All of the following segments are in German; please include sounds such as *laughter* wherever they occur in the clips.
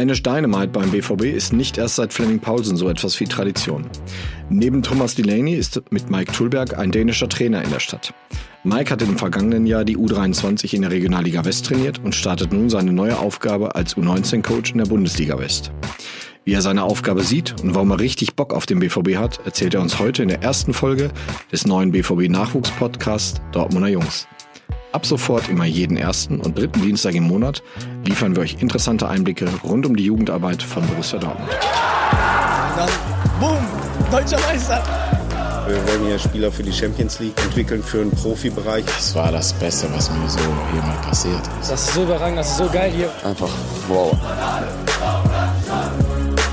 Danish Dynamite beim BVB ist nicht erst seit Fleming Paulsen so etwas wie Tradition. Neben Thomas Delaney ist mit Mike Tulberg ein dänischer Trainer in der Stadt. Mike hat im vergangenen Jahr die U23 in der Regionalliga West trainiert und startet nun seine neue Aufgabe als U19-Coach in der Bundesliga West. Wie er seine Aufgabe sieht und warum er richtig Bock auf den BVB hat, erzählt er uns heute in der ersten Folge des neuen BVB-Nachwuchspodcasts Dortmunder Jungs. Ab sofort immer jeden ersten und dritten Dienstag im Monat liefern wir euch interessante Einblicke rund um die Jugendarbeit von Borussia Dortmund. Dann, boom, deutscher Meister. Wir werden hier Spieler für die Champions League entwickeln, für den Profibereich. Das war das Beste, was mir so jemals passiert ist. Das ist so überragend, das ist so geil hier. Einfach wow.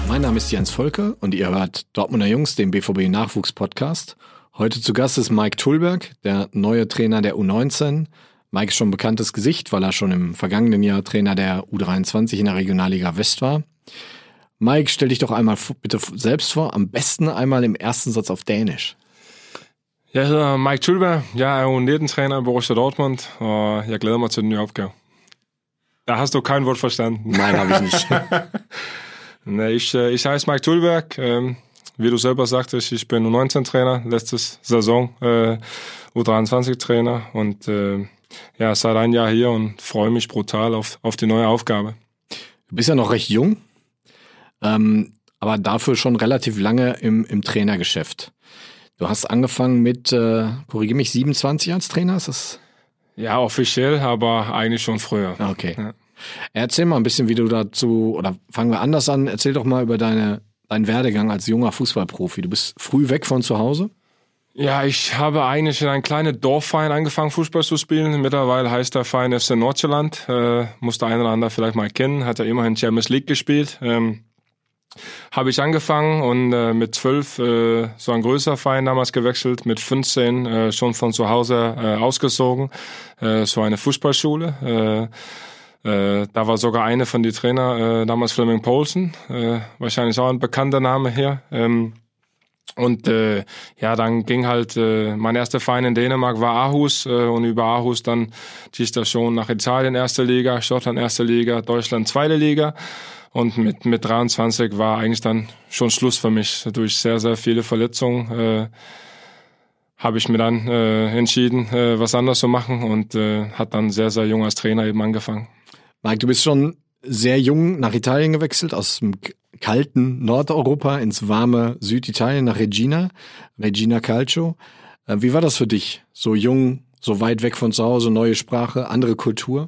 Mein Name ist Jens Volke und ihr hört Dortmunder Jungs, den BVB Nachwuchs-Podcast. Heute zu Gast ist Mike Tulberg, der neue Trainer der U19. Mike ist schon ein bekanntes Gesicht, weil er schon im vergangenen Jahr Trainer der U23 in der Regionalliga West war. Mike, stell dich doch einmal bitte selbst vor, am besten einmal im ersten Satz auf Dänisch. Jeg hedder Mike Tulberg. Jeg er jo 19-træner i Borussia Dortmund, og jeg glæder mig til den nye opgave. Da hast du kein Wort verstanden. Nein, habe *laughs* ich nicht. ich, äh, ich heiße Mike Tulberg. Wie du selber sagtest, ich bin U19-Trainer, letzte Saison äh, U23-Trainer und äh, ja, seit ein Jahr hier und freue mich brutal auf, auf die neue Aufgabe. Du bist ja noch recht jung, ähm, aber dafür schon relativ lange im, im Trainergeschäft. Du hast angefangen mit, äh, korrigiere mich, 27 als Trainer, ist das? Ja, offiziell, aber eigentlich schon früher. Ah, Okay. Ja. Erzähl mal ein bisschen, wie du dazu, oder fangen wir anders an, erzähl doch mal über deine, deinen Werdegang als junger Fußballprofi. Du bist früh weg von zu Hause? Ja, ich habe eigentlich in einem kleinen Dorfverein angefangen, Fußball zu spielen. Mittlerweile heißt der Verein FC Nordjylland. Äh, muss der eine oder andere vielleicht mal kennen. Hat er immerhin Champions League gespielt. Ähm, habe ich angefangen und äh, mit zwölf äh, so ein größerer Verein damals gewechselt, mit 15 äh, schon von zu Hause äh, ausgezogen, äh, so eine Fußballschule. Äh, da war sogar eine von die Trainer, äh, damals Fleming Poulsen, äh, wahrscheinlich auch ein bekannter Name hier. Ähm, und äh, ja, dann ging halt, äh, mein erster Verein in Dänemark war Aarhus äh, und über Aarhus dann die Station nach Italien erste Liga, Schottland erste Liga, Deutschland zweite Liga. Und mit, mit 23 war eigentlich dann schon Schluss für mich. Durch sehr, sehr viele Verletzungen äh, habe ich mir dann äh, entschieden, äh, was anderes zu machen und äh, hat dann sehr, sehr jung als Trainer eben angefangen. Mike, du bist schon sehr jung nach Italien gewechselt, aus dem kalten Nordeuropa ins warme Süditalien nach Regina, Regina Calcio. Äh, Wie war das für dich? So jung, so weit weg von zu Hause, neue Sprache, andere Kultur?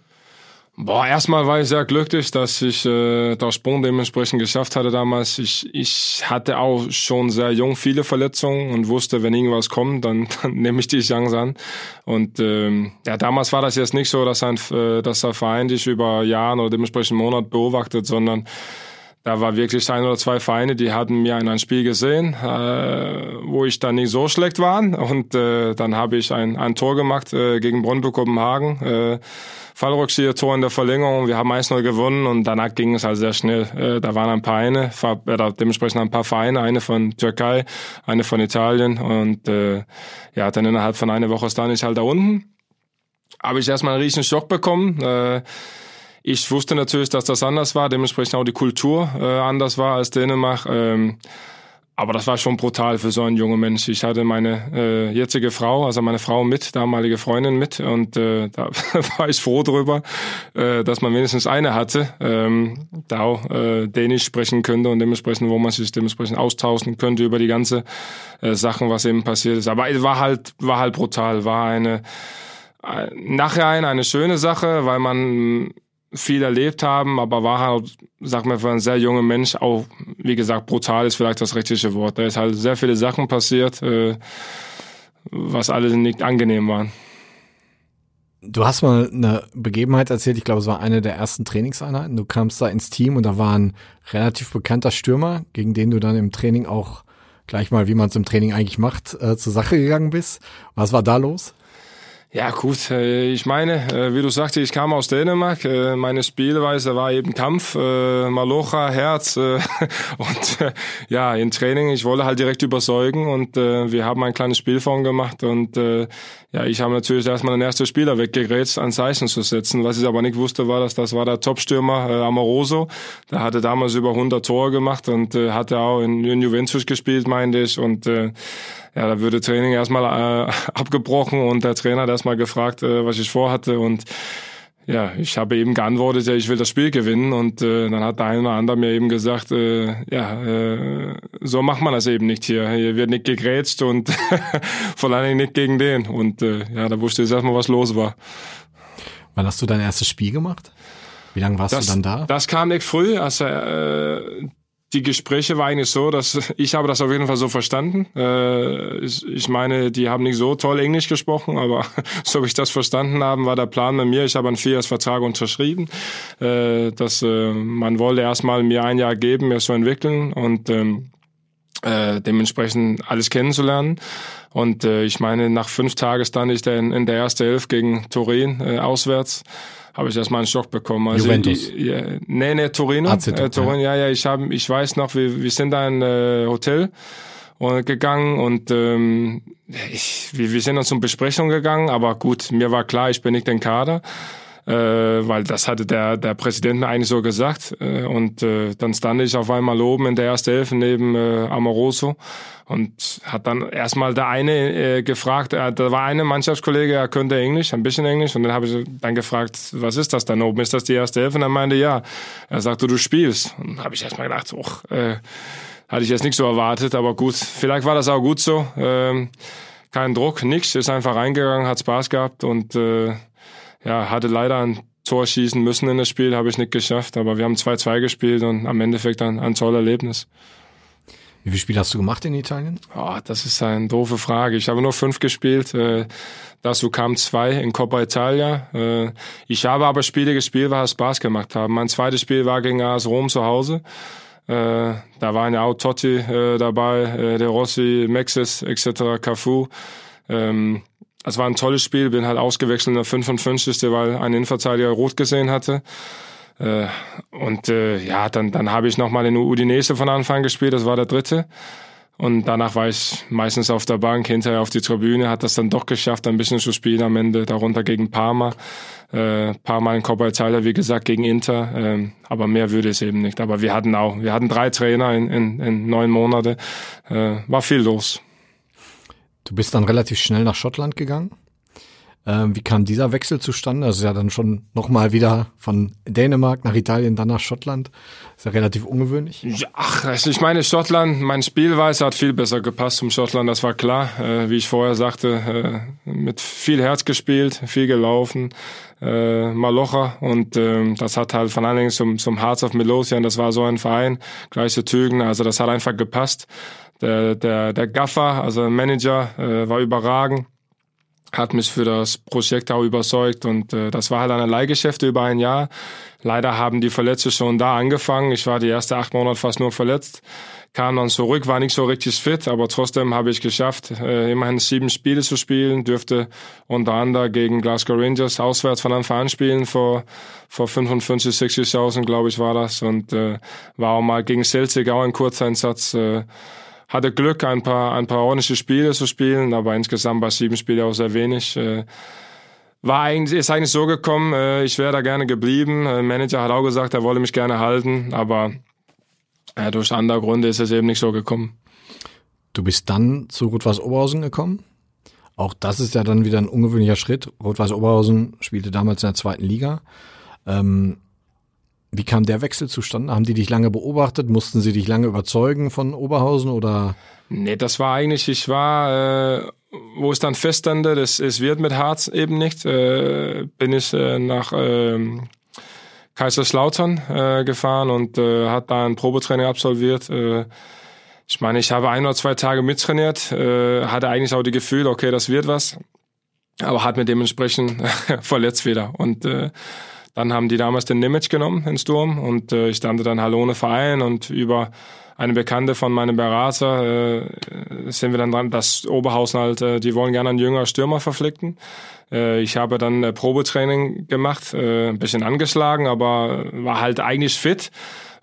Boah, erstmal war ich sehr glücklich, dass ich äh, das Sprung dementsprechend geschafft hatte damals. Ich, ich hatte auch schon sehr jung viele Verletzungen und wusste, wenn irgendwas kommt, dann, *laughs* dann nehme ich die Chance an. Und ähm, ja, damals war das jetzt nicht so, dass, ein, äh, dass der Verein dich über Jahre oder dementsprechend Monat beobachtet, sondern da war wirklich ein oder zwei Vereine, die hatten mir in ein Spiel gesehen, äh, wo ich dann nicht so schlecht war. Und äh, dann habe ich ein, ein Tor gemacht äh, gegen Brøndby Kopenhagen. Äh, Fallrückzieher Tor in der Verlängerung. Wir haben 1-0 gewonnen und danach ging es halt sehr schnell. Äh, da waren ein paar Vereine, äh, dementsprechend ein paar Vereine, eine von Türkei, eine von Italien und äh, ja, dann innerhalb von einer Woche stand ich halt da unten. Habe ich erstmal einen riesen Schock bekommen. Äh, ich wusste natürlich, dass das anders war, dementsprechend auch die Kultur äh, anders war als Dänemark. Ähm, aber das war schon brutal für so einen jungen Mensch. Ich hatte meine äh, jetzige Frau, also meine Frau mit, damalige Freundin mit und äh, *laughs* da war ich froh drüber, äh, dass man wenigstens eine hatte, ähm, da auch äh, Dänisch sprechen könnte und dementsprechend, wo man sich dementsprechend austauschen könnte über die ganze äh, Sachen, was eben passiert ist. Aber es war halt, war halt brutal, war eine äh, nachher eine schöne Sache, weil man viel erlebt haben, aber war halt, sag mal, für einen sehr jungen Mensch auch, wie gesagt, brutal ist vielleicht das richtige Wort. Da ist halt sehr viele Sachen passiert, äh, was alle nicht angenehm waren. Du hast mal eine Begebenheit erzählt, ich glaube, es war eine der ersten Trainingseinheiten. Du kamst da ins Team und da war ein relativ bekannter Stürmer, gegen den du dann im Training auch gleich mal, wie man es im Training eigentlich macht, äh, zur Sache gegangen bist. Was war da los? Ja gut, äh, ich meine, äh, wie du sagst, ich kam aus Dänemark. Äh, meine Spielweise war eben Kampf, Malocha, Herz *laughs* und ja, im Training, ich wollte halt direkt überzeugen und wir haben ein kleines Spielform gemacht und ja, ich habe natürlich erstmal den ersten Spieler weggegrätscht, ein Zeichen zu setzen. Was ich aber nicht wusste, war, dass das war der Topstürmer äh, Amoroso. Der hatte damals über 100 Tore gemacht und äh, hatte auch in, in Juventus gespielt, meinte ich. Und äh, ja, da würde Training erstmal äh, *laughs* abgebrochen und der Trainer hat erstmal gefragt, äh, was ich vorhatte und ja, ich habe eben geantwortet, ja, ich will das Spiel gewinnen und äh, dann hat der eine oder andere mir eben gesagt, äh, ja, äh, so macht man das eben nicht hier. Hier wird nicht gegrätscht und *laughs* vor allen Dingen nicht gegen den. Und äh, ja, da wusste ich erstmal, was los war. Wann hast du dein erstes Spiel gemacht? Wie lange warst das, du dann da? Das kam nicht früh. Also äh, die Gespräche waren eigentlich so, dass *laughs* ich habe das auf jeden Fall so verstanden. Äh, ich meine, die haben nicht so toll Englisch gesprochen, aber *laughs* so wie ich das verstanden habe, war der Plan mit mir. Ich habe einen Vierjahresvertrag unterschrieben, äh, dass äh, man wollte erstmal mir ein Jahr geben, mir zu entwickeln und ähm, äh, dementsprechend alles kennenzulernen. Und äh, ich meine, nach fünf Tagen stand ich dann in der ersten Elf gegen Turin äh, auswärts habe ich erstmal einen Schock bekommen. Also Juventus? Ich, ja, nee, nee, Torino. AC, äh, Torino, ja, ja, ich, hab, ich weiß noch, wir, wir sind da in äh, Hotel und gegangen und ähm, ich, wir, wir sind dann zum Besprechung gegangen, aber gut, mir war klar, ich bin nicht den Kader äh, weil das hatte der, der Präsident eigentlich so gesagt. Äh, und äh, dann stand ich auf einmal oben in der ersten Hälfte neben äh, Amoroso und hat dann erstmal der eine äh, gefragt, äh, da war eine Mannschaftskollege, er könnte Englisch, ein bisschen Englisch, und dann habe ich dann gefragt, was ist das dann oben? Ist das die erste Hälfte? Und er meinte, ja. Er sagte, du spielst. Und habe ich erstmal gedacht, och, äh, hatte ich jetzt nicht so erwartet, aber gut, vielleicht war das auch gut so. Ähm, kein Druck, nichts, ist einfach reingegangen, hat Spaß gehabt und äh, ja, hatte leider ein Tor schießen müssen in das Spiel, habe ich nicht geschafft, aber wir haben 2-2 gespielt und am Endeffekt ein, ein tolles Erlebnis. Wie viele Spiele hast du gemacht in Italien? Oh, das ist eine doofe Frage. Ich habe nur fünf gespielt. Äh, dazu kamen zwei in Coppa Italia. Äh, ich habe aber Spiele gespielt, weil es Spaß gemacht haben. Mein zweites Spiel war gegen AS Rom zu Hause. Äh, da waren ja auch Totti dabei, De Rossi, Mexes etc., Cafu. Ähm, es war ein tolles Spiel, bin halt ausgewechselt in der 55. weil ein Innenverteidiger rot gesehen hatte. Äh, und äh, ja, dann, dann habe ich nochmal in Udinese von Anfang gespielt, das war der dritte. Und danach war ich meistens auf der Bank, hinterher auf die Tribüne, hat das dann doch geschafft, ein bisschen zu spielen am Ende, darunter gegen Parma. Äh, Parma in Coppa Italia, wie gesagt, gegen Inter. Äh, aber mehr würde es eben nicht. Aber wir hatten auch, wir hatten drei Trainer in, in, in neun Monate. Äh, war viel los. Du bist dann relativ schnell nach Schottland gegangen. Ähm, wie kam dieser Wechsel zustande? Das ist ja dann schon nochmal wieder von Dänemark nach Italien, dann nach Schottland. Ist ja relativ ungewöhnlich. Ach, also ich meine, Schottland, mein Spielweise hat viel besser gepasst zum Schottland, das war klar. Äh, wie ich vorher sagte, äh, mit viel Herz gespielt, viel gelaufen, äh, Malocha und äh, das hat halt von allen Dingen zum, zum Hearts of Melosian, das war so ein Verein, gleiche Tügen, also das hat einfach gepasst. Der, der, der Gaffer, also Manager, äh, war überragend, hat mich für das Projekt auch überzeugt und äh, das war halt eine Leihgeschäfte über ein Jahr. Leider haben die Verletzte schon da angefangen. Ich war die ersten acht Monate fast nur verletzt, kam dann zurück, war nicht so richtig fit, aber trotzdem habe ich geschafft, äh, immerhin sieben Spiele zu spielen, dürfte unter anderem gegen Glasgow Rangers auswärts von Anfang an spielen vor vor 55, 60.000, glaube ich, war das und äh, war auch mal gegen Celtic auch ein Kurzeinsatz. Äh, hatte Glück, ein paar, ein paar ordentliche Spiele zu spielen, aber insgesamt bei sieben Spiele auch sehr wenig. Äh, war eigentlich, ist eigentlich so gekommen, äh, ich wäre da gerne geblieben. Der Manager hat auch gesagt, er wolle mich gerne halten, aber äh, durch andere Gründe ist es eben nicht so gekommen. Du bist dann zu Rot-Weiß Oberhausen gekommen. Auch das ist ja dann wieder ein ungewöhnlicher Schritt. Rot-Weiß Oberhausen spielte damals in der zweiten Liga. Ähm, wie kam der Wechsel zustande? Haben die dich lange beobachtet? Mussten sie dich lange überzeugen von Oberhausen oder? Nee, das war eigentlich, ich war, äh, wo es dann feststande, das, es wird mit Harz eben nicht, äh, bin ich äh, nach äh, Kaiserslautern äh, gefahren und äh, hat da ein Probetraining absolviert. Äh, ich meine, ich habe ein oder zwei Tage mittrainiert, äh, hatte eigentlich auch die Gefühl, okay, das wird was, aber hat mir dementsprechend *laughs* verletzt wieder und äh, dann haben die damals den Nimitz genommen ins Sturm und äh, ich stande dann halt ohne Verein und über eine Bekannte von meinem Berater äh, sind wir dann dran, dass Oberhausen halt, äh, die wollen gerne einen jüngeren Stürmer verpflichten. Äh, ich habe dann äh, Probetraining gemacht, äh, ein bisschen angeschlagen, aber war halt eigentlich fit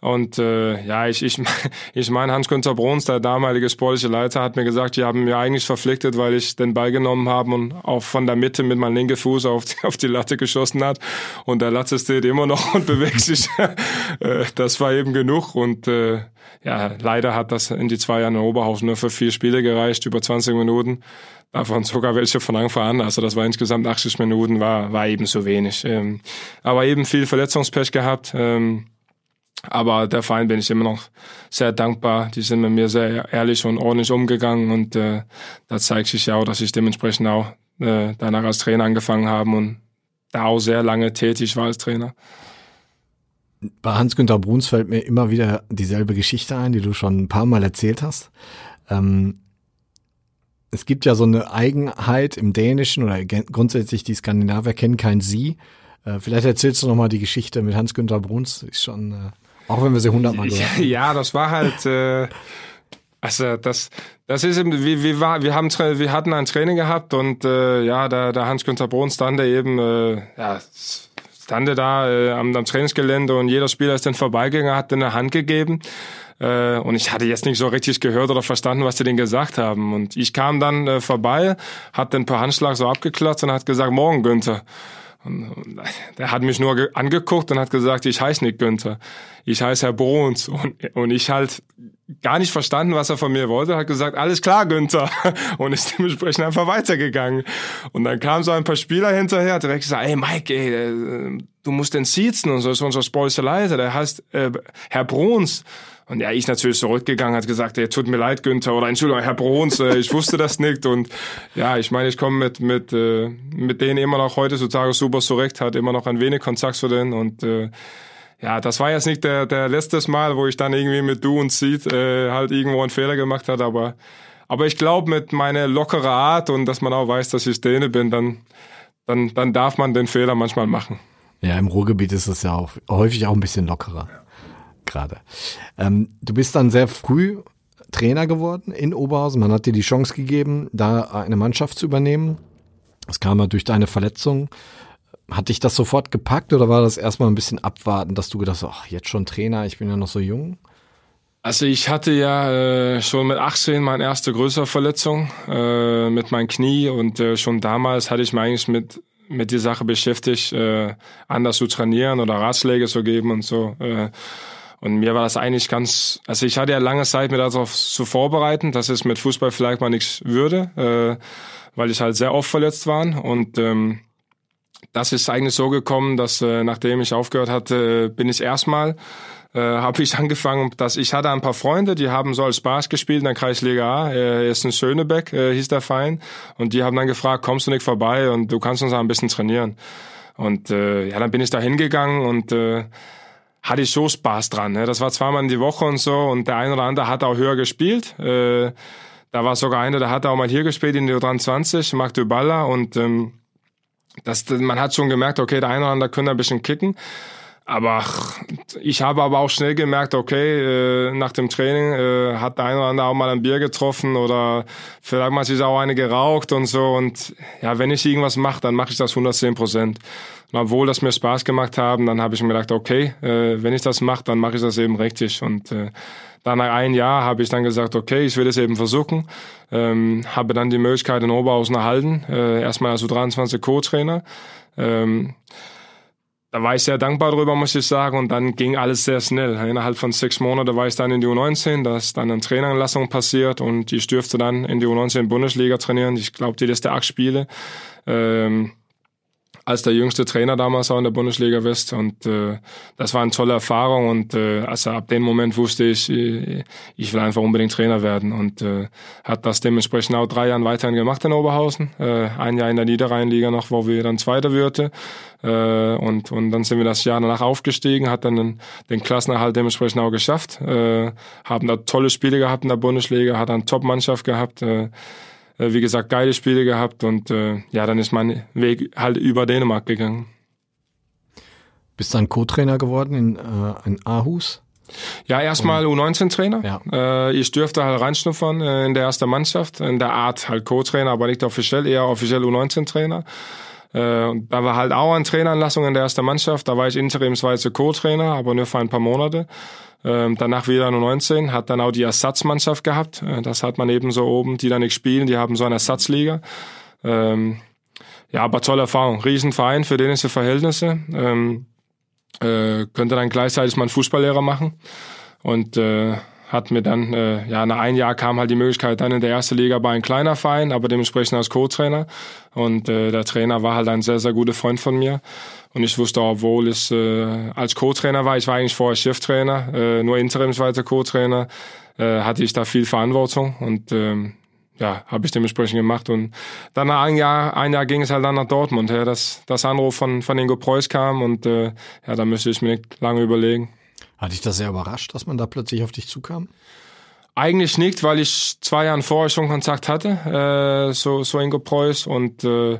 Und äh, ja, ich, ich, *laughs* ich meine, Hans-Günther Bruns, der damalige sportliche Leiter, hat mir gesagt, die haben mir eigentlich verpflichtet, weil ich den Ball genommen habe und auch von der Mitte mit meinem linken Fuß auf die, *laughs* auf die Latte geschossen hat. Und der Latte steht immer noch *laughs* und bewegt sich. Äh, das war eben genug. Und äh, ja, leider hat das in die zwei Jahre in Oberhausen nur für vier Spiele gereicht, über 20 Minuten. Davon sogar welche von Anfang an. Also das war insgesamt 80 Minuten, war, war eben zu wenig. Ähm, aber eben viel Verletzungspech gehabt. Ähm, aber der Verein bin ich immer noch sehr dankbar. Die sind mit mir sehr ehrlich und ordentlich umgegangen und äh, da zeigt sich ja auch, dass ich dementsprechend auch äh, danach als Trainer angefangen habe und da auch sehr lange tätig war als Trainer. Bei Hans-Günther Bruns fällt mir immer wieder dieselbe Geschichte ein, die du schon ein paar Mal erzählt hast. Ähm, es gibt ja so eine Eigenheit im Dänischen oder grundsätzlich die Skandinavier kennen kein Sie. Äh, vielleicht erzählst du noch mal die Geschichte mit Hans-Günther Bruns. Ist schon, äh, auch wenn wir sie hundertmal gehört haben. Ja, das war halt, äh, also das, das ist eben, wir, wir, war, wir, haben, wir hatten ein Training gehabt und äh, ja, der, der Hans-Günther Bruns stand eben, äh, ja, stand da äh, am, am Trainingsgelände und jeder Spieler ist dann vorbeigegangen, hat dann eine Hand gegeben. Äh, und ich hatte jetzt nicht so richtig gehört oder verstanden, was die denn gesagt haben. Und ich kam dann äh, vorbei, hat den per Handschlag so abgeklotzt und hat gesagt, morgen Günther. Und, und der hat mich nur angeguckt und hat gesagt, ich heiße nicht Günther, ich heiße Herr Bruns. Und, und ich halt gar nicht verstanden, was er von mir wollte, hat gesagt, alles klar, Günther. *laughs* Und ist dementsprechend einfach weitergegangen. Und dann kamen so ein paar Spieler hinterher, hat direkt gesagt, ey Mike, ey, äh, du musst den siezen und so ist unser sportlicher Leiter, der heißt äh, Herr Bruns. Und ja, ich natürlich zurückgegangen, hat gesagt, ey, tut mir leid, Günther, oder Entschuldigung, Herr Bruns, äh, ich wusste das nicht. Und ja, ich meine, ich komme mit, mit, äh, mit denen immer noch heutzutage super zurecht, hat immer noch ein wenig Kontakt zu denen und äh, ja, das war jetzt nicht der, der letztes Mal, wo ich dann irgendwie mit du und Seed äh, halt irgendwo einen Fehler gemacht hat, aber, aber ich glaube, mit meiner lockeren Art und dass man auch weiß, dass ich Däne bin, dann, dann, dann darf man den Fehler manchmal machen. Ja, im Ruhrgebiet ist es ja auch häufig auch ein bisschen lockerer. Ja. Gerade. Ähm, du bist dann sehr früh Trainer geworden in Oberhausen. Man hat dir die Chance gegeben, da eine Mannschaft zu übernehmen. Das kam ja durch deine Verletzung. Hat dich das sofort gepackt oder war das erstmal ein bisschen abwarten, dass du gedacht hast, ach, jetzt schon Trainer, ich bin ja noch so jung? Also ich hatte ja äh, schon mit 18 meine erste größere Verletzung äh, mit meinem Knie und äh, schon damals hatte ich mich eigentlich mit mit der Sache beschäftigt, äh, anders zu trainieren oder Ratschläge zu geben und so. Äh, und mir war das eigentlich ganz, also ich hatte ja lange Zeit, mir darauf zu vorbereiten, dass es mit Fußball vielleicht mal nichts würde, äh, weil ich halt sehr oft verletzt war. Und ähm, das ist eigentlich so gekommen, dass äh, nachdem ich aufgehört hatte, bin ich erstmal äh, *laughs* habe ich angefangen, dass ich hatte ein paar Freunde, die haben so als Spaß gespielt in der Kreisliga A, äh, ist in Schönebeck, äh, hieß der Verein, und die haben dann gefragt, kommst du nicht vorbei und du kannst uns auch ein bisschen trainieren. Und äh, ja, dann bin ich da hingegangen und äh, hatte ich so Spaß dran. Ne? Das war zweimal in die Woche und so und der eine oder andere hat auch höher gespielt. Äh, da war sogar einer, der hat auch mal hier gespielt in der 23, Marc Duballa und ähm, das, man hat schon gemerkt, okay, der eine oder andere könnte ein bisschen kicken. Aber ich habe aber auch schnell gemerkt, okay, äh, nach dem Training äh, hat der eine oder andere auch mal ein Bier getroffen oder vielleicht mal sich auch eine geraucht und so. Und ja, wenn ich irgendwas mache, dann mache ich das 110 Prozent. Und obwohl das mir Spaß gemacht haben, dann habe ich mir gedacht, okay, äh, wenn ich das mache, dann mache ich das eben richtig. Und dann nach einem Jahr habe ich dann gesagt, okay, ich will es eben versuchen. Ähm, habe dann die Möglichkeit in Oberhausen erhalten, äh, erstmal als U23 Co-Trainer. Ähm, da war ich sehr dankbar drüber, muss ich sagen. Und dann ging alles sehr schnell. Innerhalb von sechs Monaten war ich dann in die U19, da ist dann eine Traineranlassung passiert und ich dürfte dann in die U19 Bundesliga trainieren. Ich glaube, die letzten acht Spiele. Ähm, als der jüngste Trainer damals auch in der Bundesliga West und äh, das war eine tolle Erfahrung. Und äh, also ab dem Moment wusste ich, äh, ich will einfach unbedingt Trainer werden. Und äh, hat das dementsprechend auch drei Jahre weiterhin gemacht in Oberhausen, äh, ein Jahr in der Niederrheinliga noch, wo wir dann Zweiter würden. Äh, und und dann sind wir das Jahr danach aufgestiegen, hat dann den, den Klassenerhalt dementsprechend auch geschafft, äh, haben da tolle Spiele gehabt in der Bundesliga, hat eine Top-Mannschaft gehabt. Äh, äh, wie gesagt, geile Spiele gehabt und äh, ja, dann ist mein Weg halt über Dänemark gegangen. Bist du dann Co-Trainer geworden in, äh, in Aarhus? Ja, erstmal U19-Trainer. Ja. Äh, ich dürfte halt reinschnuppern äh, in der ersten Mannschaft, in der Art halt Co-Trainer, aber nicht offiziell, eher offiziell U19-Trainer. Äh, und da war halt auch eine Traineranlassung in der ersten Mannschaft. Da war ich interimsweise Co-Trainer, aber nur für ein paar Monate. Ähm, danach wieder nur 19, hat dann auch die Ersatzmannschaft gehabt. Äh, das hat man eben so oben, die da nicht spielen, die haben so eine Ersatzliga. Ähm, ja, aber tolle Erfahrung. Riesenverein für dänische Verhältnisse. Ähm, äh, könnte dann gleichzeitig mal einen Fußballlehrer machen. Und äh, hat mir dann, äh, ja, nach einem Jahr kam halt die Möglichkeit dann in der ersten Liga bei einem kleiner Verein, aber dementsprechend als Co-Trainer. Und äh, der Trainer war halt ein sehr, sehr guter Freund von mir. Und ich wusste, obwohl ich äh, als Co-Trainer war, ich war eigentlich vorher Cheftrainer, äh, nur interimsweiter Co-Trainer, äh, hatte ich da viel Verantwortung und ähm, ja, habe ich dementsprechend gemacht. Und dann nach ein Jahr, ein Jahr ging es halt dann nach Dortmund, ja, dass das Anruf von, von Ingo Preuß kam und äh, ja, da müsste ich mir nicht lange überlegen. Hat dich das sehr überrascht, dass man da plötzlich auf dich zukam? Eigentlich nicht, weil ich zwei Jahre vorher schon Kontakt hatte, äh, so, so Ingo Preuß und äh,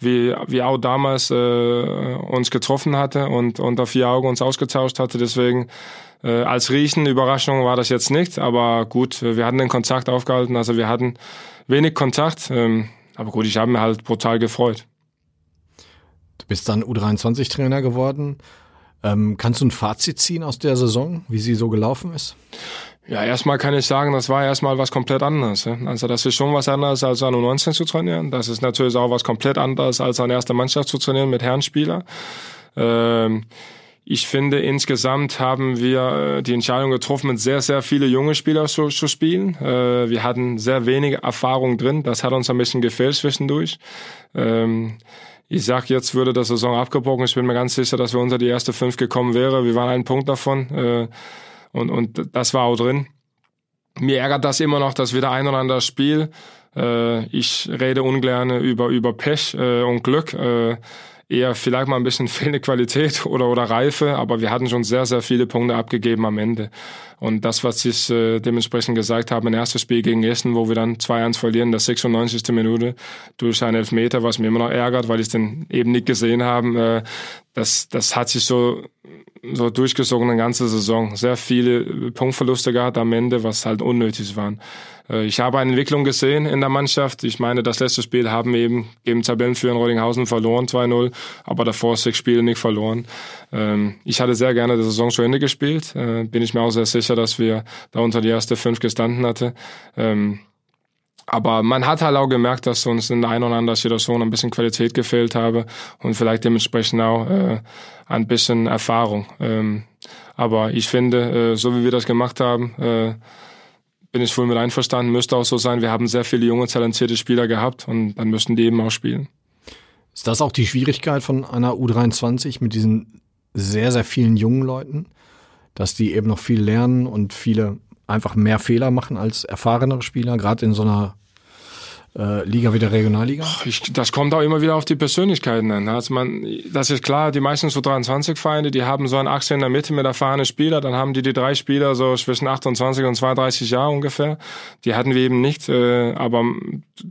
wie, wie auch damals äh, uns getroffen hatte und unter vier Augen uns ausgetauscht hatte. Deswegen äh, als Riesenüberraschung war das jetzt nicht, aber gut, wir hatten den Kontakt aufgehalten, also wir hatten wenig Kontakt, ähm, aber gut, ich habe mir halt brutal gefreut. Du bist dann U23-Trainer geworden. Ähm, kannst du ein Fazit ziehen aus der Saison, wie sie so gelaufen ist? Ja, erstmal kann ich sagen, das war erstmal was komplett anderes. Also das ist schon was anderes als an U19 zu trainieren. Das ist natürlich auch was komplett anderes als an erster Mannschaft zu trainieren mit Herrenspieler. Ähm, ich finde, insgesamt haben wir äh, die Entscheidung getroffen, mit sehr, sehr viele junge Spieler zu, zu spielen. Äh, wir hatten sehr wenige Erfahrung drin. Das hat uns ein bisschen gefehlt zwischendurch. Ähm, ich sag jetzt, würde der Saison abgebrochen. Ich bin mir ganz sicher, dass wir unter die erste fünf gekommen wäre. Wir waren einen Punkt davon. Und, und das war auch drin. Mir ärgert das immer noch, dass wir da ein oder andere Spiel, äh, ich rede ungern über, über Pech äh, und Glück. Äh, eher vielleicht mal ein bisschen *laughs* fehlende Qualität oder, oder Reife, aber wir hatten schon sehr, sehr viele Punkte abgegeben am Ende. Und das, was ich äh, dementsprechend gesagt habe, ein erstes Spiel gegen Essen, wo wir dann 2-1 verlieren, das 96. Minute durch einen Elfmeter, was mir immer noch ärgert, weil ich den eben nicht gesehen habe, äh, das, das hat sich so so durchgezogen eine ganze Saison. Sehr viele Punktverluste gehabt am Ende, was halt unnötig waren. Äh, ich habe eine Entwicklung gesehen in der Mannschaft. Ich meine, das letzte Spiel haben wir eben gegen Tabellenführer in Rodinghausen verloren, 2-0, aber davor sechs Spiele nicht verloren. Ähm, ich hatte sehr gerne die Saison zu Ende gespielt. Äh, bin ich mir auch sehr sicher, dass wir da unter die erste fünf gestanden hatte. Aber man hat halt auch gemerkt, dass uns in der einen oder anderen Situation ein bisschen Qualität gefehlt habe und vielleicht dementsprechend auch äh, ein bisschen Erfahrung. Ähm, aber ich finde, äh, so wie wir das gemacht haben, äh, bin ich voll mit einverstanden, müsste auch so sein. Wir haben sehr viele junge, talentierte Spieler gehabt und dann müssten die eben auch spielen. Ist das auch die Schwierigkeit von einer U23 mit diesen sehr, sehr vielen jungen Leuten, dass die eben noch viel lernen und viele einfach mehr Fehler machen als erfahrenere Spieler, gerade in so einer äh, Liga wie der Regionalliga? Ich, das kommt auch immer wieder auf die Persönlichkeiten an. Also man, das ist klar, die meisten so 23 Feinde, die haben so einen Achse in der Mitte mit erfahrenen Spieler, dann haben die die drei Spieler so zwischen 28 und 32 Jahre ungefähr. Die hatten wir eben nicht, äh, aber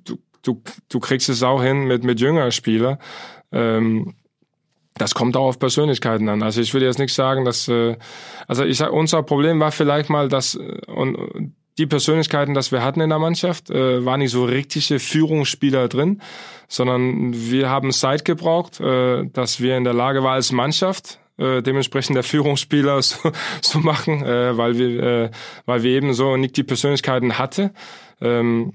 du, du, du kriegst es auch hin mit, mit jüngeren Spielern. Ähm, das kommt auch auf Persönlichkeiten an. Also ich würde jetzt nicht sagen, dass äh, also ich sag, unser Problem war vielleicht mal, dass äh, und die Persönlichkeiten, das wir hatten in der Mannschaft, äh, waren nicht so richtige Führungsspieler drin, sondern wir haben Zeit gebraucht, äh, dass wir in der Lage waren als Mannschaft äh, dementsprechend der Führungsspieler *laughs* zu, zu machen, äh, weil wir äh, weil wir eben so nicht die Persönlichkeiten hatte. Ähm,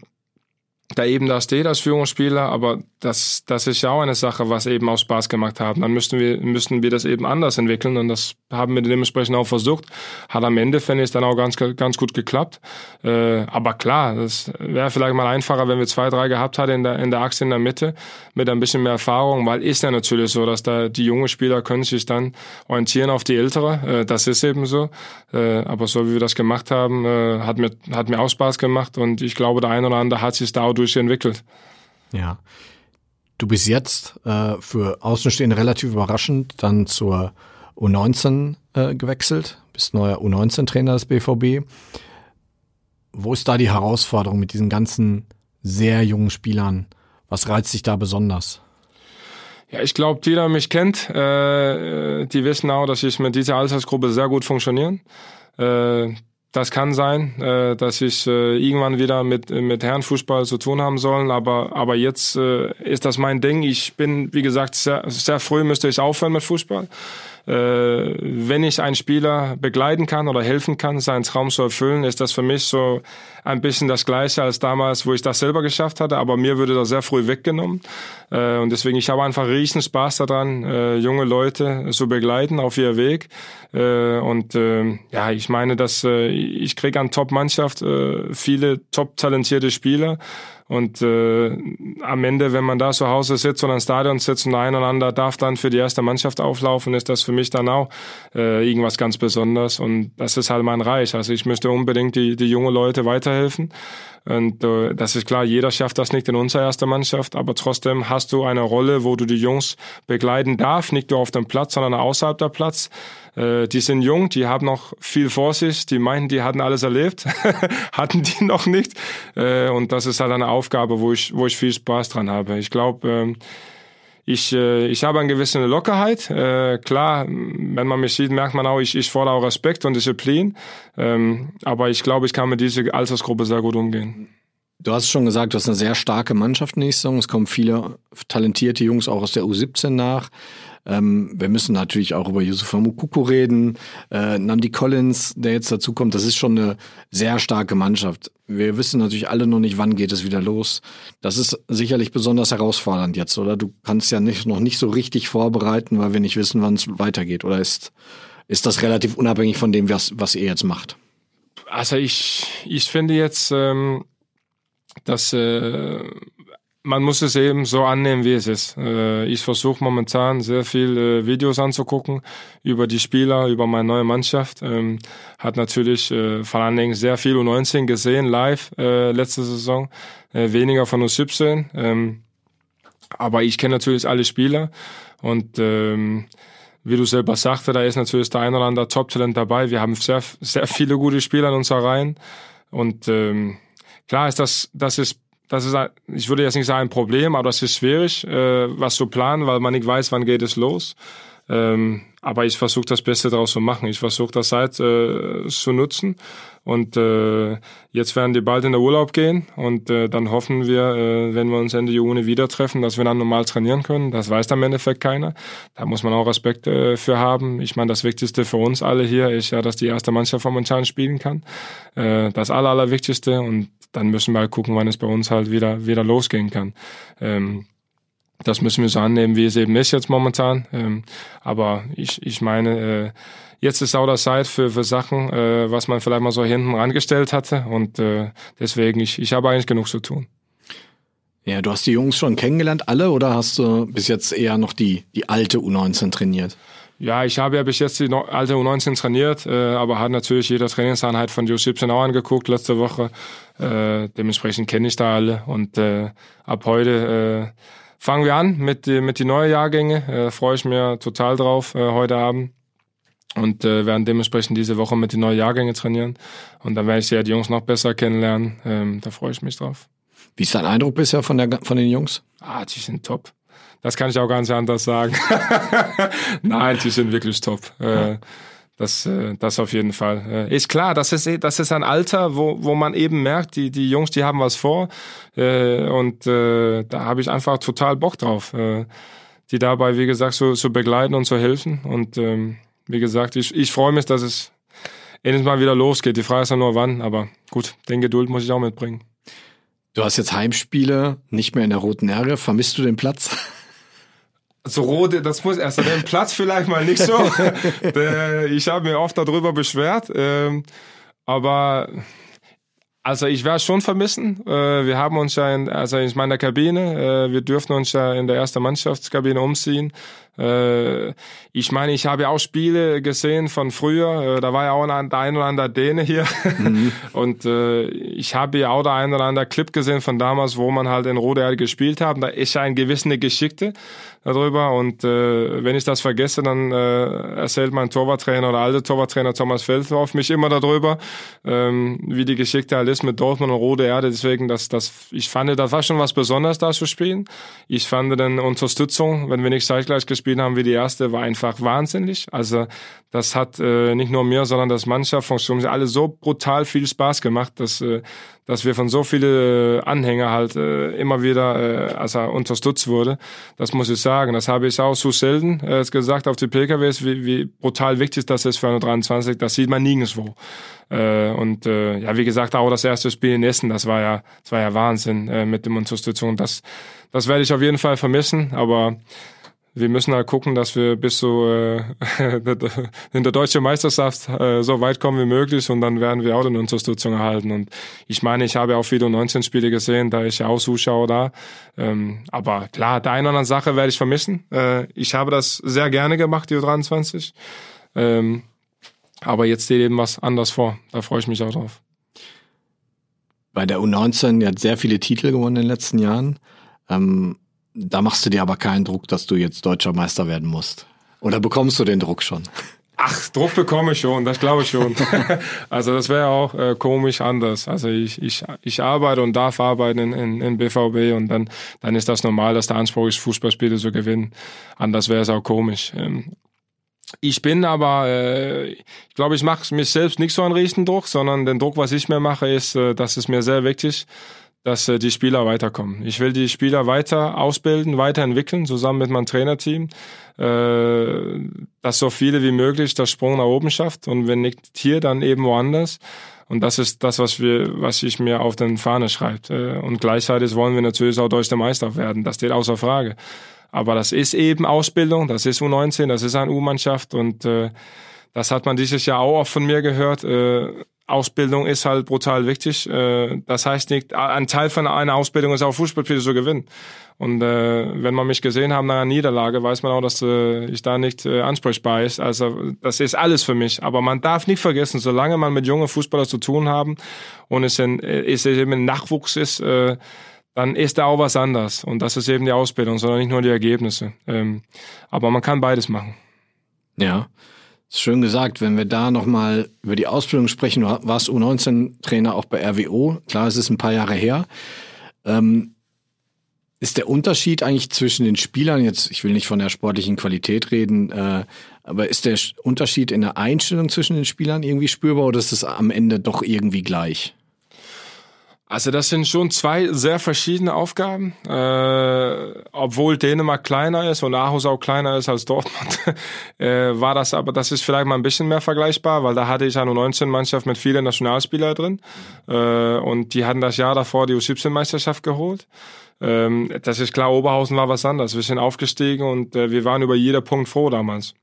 da eben da steht als Führungsspieler, aber das, das ist ja auch eine Sache, was eben auch Spaß gemacht haben. Dann müssten wir, müssten wir das eben anders entwickeln und das haben wir dementsprechend auch versucht. Hat am Ende, finde ich, dann auch ganz, ganz gut geklappt. Äh, aber klar, das wäre vielleicht mal einfacher, wenn wir zwei, drei gehabt hätten in der, in der Achse in der Mitte mit ein bisschen mehr Erfahrung, weil ist ja natürlich so, dass da die jungen Spieler können sich dann orientieren auf die ältere. Äh, das ist eben so. Äh, aber so wie wir das gemacht haben, äh, hat mir, hat mir auch Spaß gemacht und ich glaube, der eine oder andere hat sich da auch durchentwickelt. Ja. Du bist jetzt äh, für Außenstehende relativ überraschend dann zur U19 äh, gewechselt, bist neuer U19-Trainer des BVB. Wo ist da die Herausforderung mit diesen ganzen sehr jungen Spielern? Was reizt dich da besonders? Ja, ich glaube, die, die mich kennt, äh, die wissen auch, dass ich mit dieser Altersgruppe sehr gut funktioniere. Äh, das kann sein, äh, dass ich äh, irgendwann wieder mit mit Herrenfußball zu tun haben sollen, aber aber jetzt äh, ist das mein Ding. Ich bin wie gesagt sehr, sehr früh müsste ich aufhören mit Fußball. Äh, wenn ich einen Spieler begleiten kann oder helfen kann, seinen Traum zu erfüllen, ist das für mich so ein bisschen das Gleiche als damals, wo ich das selber geschafft hatte. Aber mir würde das sehr früh weggenommen. Äh, und deswegen, ich habe einfach riesen Spaß daran, äh, junge Leute zu begleiten auf ihr Weg. Und äh, ja, ich meine, dass ich kriege an Top-Mannschaft viele top-talentierte Spieler. Und äh, am Ende, wenn man da zu Hause sitzt oder im Stadion sitzt und ein oder andere darf dann für die erste Mannschaft auflaufen, ist das für mich dann auch äh, irgendwas ganz Besonderes. Und das ist halt mein Reich. Also ich möchte unbedingt die, die junge Leute weiterhelfen. Und äh, das ist klar, jeder schafft das nicht in unserer ersten Mannschaft, aber trotzdem hast du eine Rolle, wo du die Jungs begleiten darf, nicht nur auf dem Platz, sondern außerhalb der Platz. Äh, die sind jung, die haben noch viel vor sich, die meinten, die hatten alles erlebt, *laughs* hatten die noch nicht. Äh, und das ist halt eine Aufgabe, wo ich, wo ich viel Spaß dran habe. Ich glaube, ähm, ich, äh, ich habe eine gewisse Lockerheit. Äh, klar, wenn man mich sieht, merkt man auch, ich, ich fordere auch Respekt und Disziplin. Ähm, aber ich glaube, ich kann mit dieser Altersgruppe sehr gut umgehen. Du hast schon gesagt, du hast eine sehr starke Mannschaft nächste Saison. Es kommen viele talentierte Jungs auch aus der U17 nach. Ähm, wir müssen natürlich auch über Yusufa Mukoko reden. Äh, Nandi Collins, der jetzt dazu kommt, das ist schon eine sehr starke Mannschaft. Wir wissen natürlich alle noch nicht, wann geht es wieder los. Das ist sicherlich besonders herausfordernd jetzt, oder? Du kannst ja nicht, noch nicht so richtig vorbereiten, weil wir nicht wissen, wann es weitergeht. Oder ist, ist das relativ unabhängig von dem, was, was ihr jetzt macht? Also ich, ich finde jetzt, ähm, dass äh, man muss es eben so annehmen, wie es ist. Äh, ich versuche momentan sehr viel äh, Videos anzugucken über die Spieler, über meine neue Mannschaft. Ähm, hat natürlich äh, vor allen Dingen sehr viel U19 gesehen, live letzte Saison, weniger von U17. Ähm, aber ich kenne natürlich alle Spieler und ähm, wie du selber sagte, da ist natürlich der ein oder andere Top-Talent dabei. Wir haben sehr, sehr viele gute Spieler in unserer Reihen und klar ist das, das ist das ist, ich würde jetzt nicht sagen ein Problem, aber das ist schwierig, äh, was zu planen, weil man nicht weiß, wann geht es los. Ähm, aber ich versuche das Beste daraus zu machen. Ich versuche das Zeit äh, zu nutzen. Und äh, jetzt werden die bald in den Urlaub gehen und äh, dann hoffen wir, äh, wenn wir uns Ende Juni wieder treffen, dass wir dann normal trainieren können. Das weiß dann im Endeffekt keiner. Da muss man auch Respekt äh, für haben. Ich meine, das Wichtigste für uns alle hier ist ja, dass die erste Mannschaft momentan spielen kann. Äh, das Aller, Allerwichtigste. Und dann müssen wir halt gucken, wann es bei uns halt wieder, wieder losgehen kann. Ähm, das müssen wir so annehmen, wie es eben ist jetzt momentan. Ähm, aber ich, ich meine, äh, jetzt ist auch der Zeit für, für Sachen, äh, was man vielleicht mal so hinten rangestellt hatte. Und äh, deswegen, ich, ich habe eigentlich genug zu tun. Ja, du hast die Jungs schon kennengelernt, alle, oder hast du bis jetzt eher noch die, die alte U19 trainiert? Ja, ich habe ja bis jetzt die alte U19 trainiert, äh, aber hat natürlich jede Trainingseinheit von Joe 17 auch angeguckt letzte Woche. Äh, dementsprechend kenne ich da alle und äh, ab heute äh, fangen wir an mit, die, mit die neuen Jahrgänge. Äh, Freue ich mir total drauf äh, heute Abend und äh, werden dementsprechend diese Woche mit den neuen Jahrgängen trainieren und dann werde ich ja die Jungs noch besser kennenlernen. Ähm, da freue ich mich drauf. Wie ist dein Eindruck bisher von, der, von den Jungs? Ah, die sind top. Das kann ich auch ganz anders sagen. *laughs* Nein, die sind wirklich top. Äh, das, äh, das auf jeden Fall. Äh, ist klar, das ist, das ist ein Alter, wo, wo man eben merkt, die, die Jungs, die haben was vor. Und da habe ich einfach total Bock drauf, die dabei, wie gesagt, so, so begleiten und zu helfen. Und ähm, wie gesagt, ich, ich freue mich, dass es endlich mal wieder losgeht. Die Frage ist ja nur wann, aber gut, den Geduld muss ich auch mitbringen. Du hast jetzt Heimspiele, nicht mehr in der Roten Ärge. Vermisst du den Platz? So rote, das muss erst den Platz vielleicht mal nicht so. *laughs* ich habe mir oft darüber beschwert, ähm, aber also ich werde schon vermissen. Äh, wir haben uns ja in, also in meiner Kabine, äh, wir dürfen uns ja in der ersten Mannschaftskabine umziehen. Äh, ich meine, ich habe ja auch Spiele gesehen von früher. Äh, da war ja auch ein, der ein oder andere Däne hier. Mhm. *laughs* Und äh, ich habe ja auch der ein oder andere Clip gesehen von damals, wo man halt in Rode gespielt hat. Da ist ja ein gewisse Geschickte darüber. Und äh, wenn ich das vergesse, dann äh, erzählt mein Torwarttrainer oder alte Torwarttrainer Thomas Feldhoff mich immer darüber, ähm, wie die Geschichte halt ist mit Dortmund und Rode Erde. Deswegen, das, das, ich fand, das war schon was Besonderes, da zu spielen. Ich fand dann Unterstützung, wenn wir nicht zeitgleich gespielt gespielt haben wie die erste, war einfach wahnsinnig. Also das hat äh, nicht nur mir, sondern das Mannschaft von alle so brutal viel Spaß gemacht, dass, äh, dass wir von so viele Anhänger halt äh, immer wieder äh, also unterstützt wurde. Das muss ich sagen. Das habe ich auch so selten äh, gesagt auf die PKWs, wie, wie brutal wichtig das ist für eine 23. Das sieht man nirgendwo. Äh, und äh, ja, wie gesagt, auch das erste Spiel in Essen, das war ja, das war ja Wahnsinn äh, mit dem Unterstützung. Das, das werde ich auf jeden Fall vermissen, aber wir müssen halt gucken, dass wir bis so äh, *laughs* in der deutschen Meisterschaft äh, so weit kommen wie möglich und dann werden wir auch eine Unterstützung erhalten. Und ich meine, ich habe auch viele 19 Spiele gesehen, da ich auch Zuschauer da. Ähm, aber klar, der eine oder andere Sache werde ich vermissen. Äh, ich habe das sehr gerne gemacht, die U23. Ähm, aber jetzt steht eben was anders vor. Da freue ich mich auch drauf. Bei der U19, die hat sehr viele Titel gewonnen in den letzten Jahren. Ähm, da machst du dir aber keinen Druck, dass du jetzt deutscher Meister werden musst. Oder bekommst du den Druck schon? Ach, Druck bekomme ich schon, das glaube ich schon. *laughs* also das wäre auch äh, komisch anders. Also ich, ich, ich arbeite und darf arbeiten in, in, in BVB und dann, dann ist das normal, dass der Anspruch ist, Fußballspiele zu gewinnen. Anders wäre es auch komisch. Ähm, ich bin aber, äh, ich glaube, ich mache mich selbst nicht so einen Riesendruck, sondern den Druck, was ich mir mache, ist, äh, das ist mir sehr wichtig, dass äh, die Spieler weiterkommen. Ich will die Spieler weiter ausbilden, weiterentwickeln, zusammen mit meinem Trainerteam, äh, dass so viele wie möglich das Sprung nach oben schafft und wenn nicht hier, dann eben woanders. Und das ist das, was wir, was ich mir auf den Fahne schreibt. Äh, und gleichzeitig wollen wir natürlich auch Deutscher Meister werden. Das steht außer Frage. Aber das ist eben Ausbildung, das ist U19, das ist eine U-Mannschaft und äh, das hat man dieses Jahr auch oft von mir gehört. Äh, Ausbildung ist halt brutal wichtig. Äh, das heißt nicht, ein Teil von einer Ausbildung ist auch Fußballspiele zu gewinnen. Und äh, wenn man mich gesehen hat nach einer Niederlage, weiß man auch, dass äh, ich da nicht ansprechbar ist. Also das ist alles für mich. Aber man darf nicht vergessen, solange man mit jungen Fußballern zu tun haben und es, in, es eben ein Nachwuchs ist, dann ist da auch was anders. Und das ist eben die Ausbildung, sondern nicht nur die Ergebnisse. Ähm, aber man kann beides machen. Ja, schön gesagt. Wenn wir da nochmal über die Ausbildung sprechen, du warst U19-Trainer auch bei RWO. Klar, es ist ein paar Jahre her. Ähm, ist der Unterschied eigentlich zwischen den Spielern, jetzt, ich will nicht von der sportlichen Qualität reden, äh, aber ist der Unterschied in der Einstellung zwischen den Spielern irgendwie spürbar oder ist es am Ende doch irgendwie gleich? Also das sind schon zwei sehr verschiedene Aufgaben. Äh, obwohl Dänemark kleiner ist und Aarhus auch kleiner ist als Dortmund, *laughs* äh, war das aber, das ist vielleicht mal ein bisschen mehr vergleichbar, weil da hatte ich eine U19-Mannschaft mit vielen Nationalspielern drin äh, und die hatten das Jahr davor die U17-Meisterschaft geholt. Ähm, das ist klar, Oberhausen war was anderes. Wir sind aufgestiegen und äh, wir waren über jeder Punkt froh damals.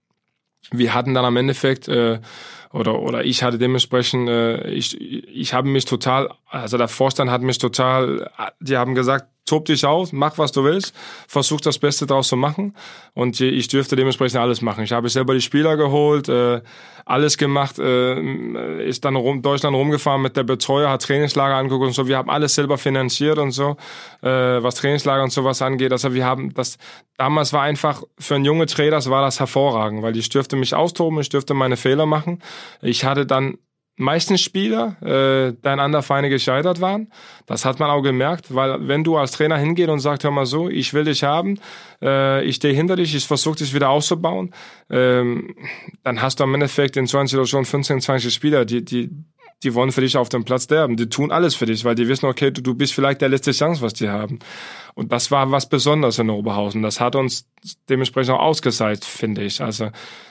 Wir hatten dann am Endeffekt äh, oder oder ich hatte dementsprechend äh, ich ich habe mich total also der Vorstand hat mich total die haben gesagt tob dich aus, mach was du willst, versuch das Beste draus zu machen. Und ich dürfte dementsprechend alles machen. Ich habe selber die Spieler geholt, äh, alles gemacht, äh, ist dann rum, Deutschland rumgefahren mit der Betreuer, hat Trainingslager angeguckt und so. Wir haben alles selber finanziert und so, äh, was Trainingslager und sowas angeht. Also wir haben das, damals war einfach, für einen junge Trainer war das hervorragend, weil ich dürfte mich austoben, ich dürfte meine Fehler machen. Ich hatte dann meisten Spieler äh, deinander Feinde gescheitert waren. Das hat man auch gemerkt, weil wenn du als Trainer hingehst und sagst, hör mal so, ich will dich haben, äh, ich stehe hinter dich, ich versuche dich wieder auszubauen, ähm, dann hast du am Endeffekt in 20 oder schon 15, 20 Spieler, die, die, die wollen für dich auf dem Platz sterben. Die tun alles für dich, weil die wissen, okay, du, du bist vielleicht der letzte Chance, was die haben. Und das war was Besonderes in Oberhausen. Das hat uns dementsprechend auch ausgezeigt, finde ich. Also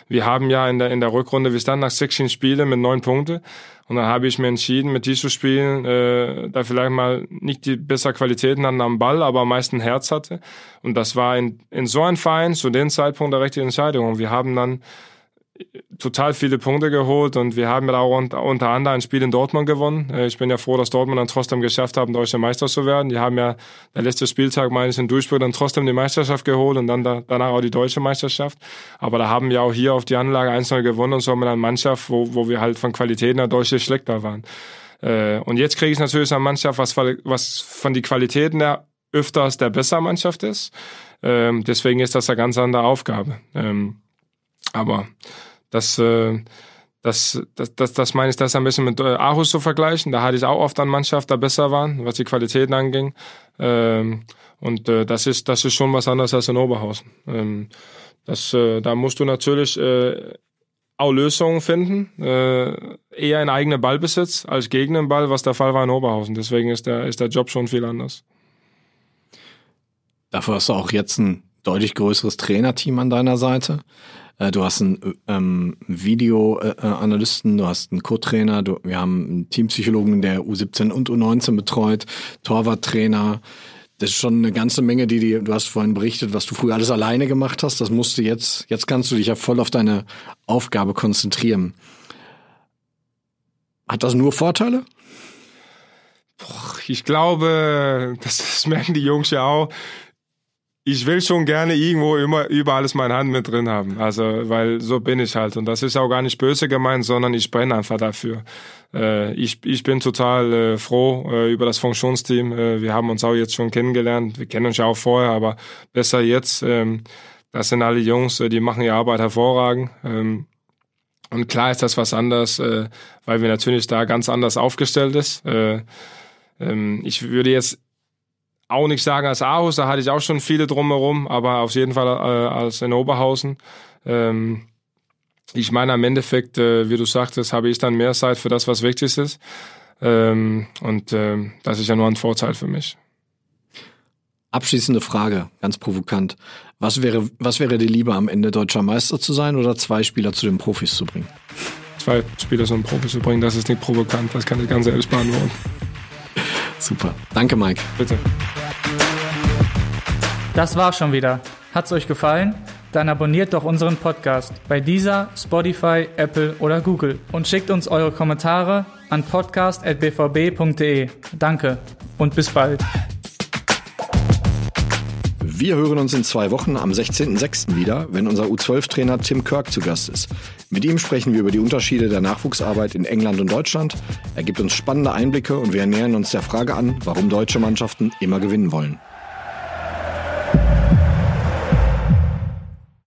wir haben ja in der, in der Rückrunde, wir standen nach 16 Spielen mit neun Punkten. Und dann habe ich mir entschieden, mit diesen Spielen, äh, da vielleicht mal nicht die bessere Qualitäten hatten am Ball, aber am meisten Herz hatte. Und das war in, in so einem Verein zu dem Zeitpunkt der richtige Entscheidung. Und wir haben dann total viele Punkte geholt und wir haben ja auch unter, anderem ein Spiel in Dortmund gewonnen. Äh, ich bin ja froh, dass Dortmund dann trotzdem geschafft haben, deutscher Meister zu werden. Die haben ja der letzte Spieltag meines in Duisburg dann trotzdem die Meisterschaft geholt und dann da, danach auch die deutsche Meisterschaft. Aber da haben wir auch hier auf die Anlage 1-0 gewonnen und so mit einer Mannschaft, wo, wo wir halt von Qualitäten her deutlich schlechter waren. Äh, und jetzt kriege ich natürlich eine Mannschaft, was, was von die Qualitäten her öfters der bessere Mannschaft ist. Ähm, deswegen ist das eine ganz andere Aufgabe. Ähm, aber das, äh, das, das, das, das meine ich, das ein bisschen mit äh, Aarhus zu vergleichen. Da hatte ich auch oft an Mannschaft, da besser waren, was die Qualitäten anging. Ähm, und äh, das ist, das ist schon was anderes als in Oberhausen. Ähm, das, äh, da musst du natürlich äh, auch Lösungen finden. Äh, eher in eigener Ballbesitz als gegen den Ball, was der Fall war in Oberhausen. Deswegen ist der, ist der Job schon viel anders. Dafür hast du auch jetzt ein deutlich größeres Trainerteam an deiner Seite. Äh, du hast einen ähm, Videoanalysten, du hast einen Co-Trainer, wir haben einen Teampsychologen, der U17 und U19 betreut, Torwarttrainer. Das ist schon eine ganze Menge, die, die du hast vorhin berichtet, was du früher alles alleine gemacht hast. Das musst du jetzt, jetzt kannst du dich ja voll auf deine Aufgabe konzentrieren. Hat das nur Vorteile? Ich glaube, das, *laughs* das merken die Jungs ja auch ich will schon gerne irgendwo immer über alles meine Hand mit drin haben. Also, weil so bin ich halt. Und das ist auch gar nicht böse gemeint, sondern ich brenne einfach dafür. Äh, ich, ich bin total äh, froh äh, über das Funktionsteam. Äh, wir haben uns auch jetzt schon kennengelernt. Wir kennen uns ja auch vorher, aber besser jetzt. Ähm, das sind alle Jungs, äh, die machen ihre Arbeit hervorragend. Ähm, und klar ist das was anderes, äh, weil wir natürlich da ganz anders aufgestellt ist. Äh, ähm, ich würde jetzt auch nicht sagen als Aarhus, da hatte ich auch schon viele drumherum, aber auf jeden Fall äh, als in Oberhausen. Ähm, ich meine, am Endeffekt, äh, wie du sagtest, habe ich dann mehr Zeit für das, was wichtig ist. Ähm, und äh, das ist ja nur ein Vorteil für mich. Abschließende Frage, ganz provokant. Was wäre, was wäre dir lieber, am Ende deutscher Meister zu sein oder zwei Spieler zu den Profis zu bringen? Zwei Spieler zu den Profis zu bringen, das ist nicht provokant, das kann ich ganz ehrlich beantworten. Super. Danke, Mike. Bitte. Das war schon wieder. Hat's euch gefallen? Dann abonniert doch unseren Podcast bei dieser, Spotify, Apple oder Google und schickt uns eure Kommentare an podcast.bvb.de. Danke und bis bald. Wir hören uns in zwei Wochen am 16.06. wieder, wenn unser U12-Trainer Tim Kirk zu Gast ist. Mit ihm sprechen wir über die Unterschiede der Nachwuchsarbeit in England und Deutschland. Er gibt uns spannende Einblicke und wir nähern uns der Frage an, warum deutsche Mannschaften immer gewinnen wollen.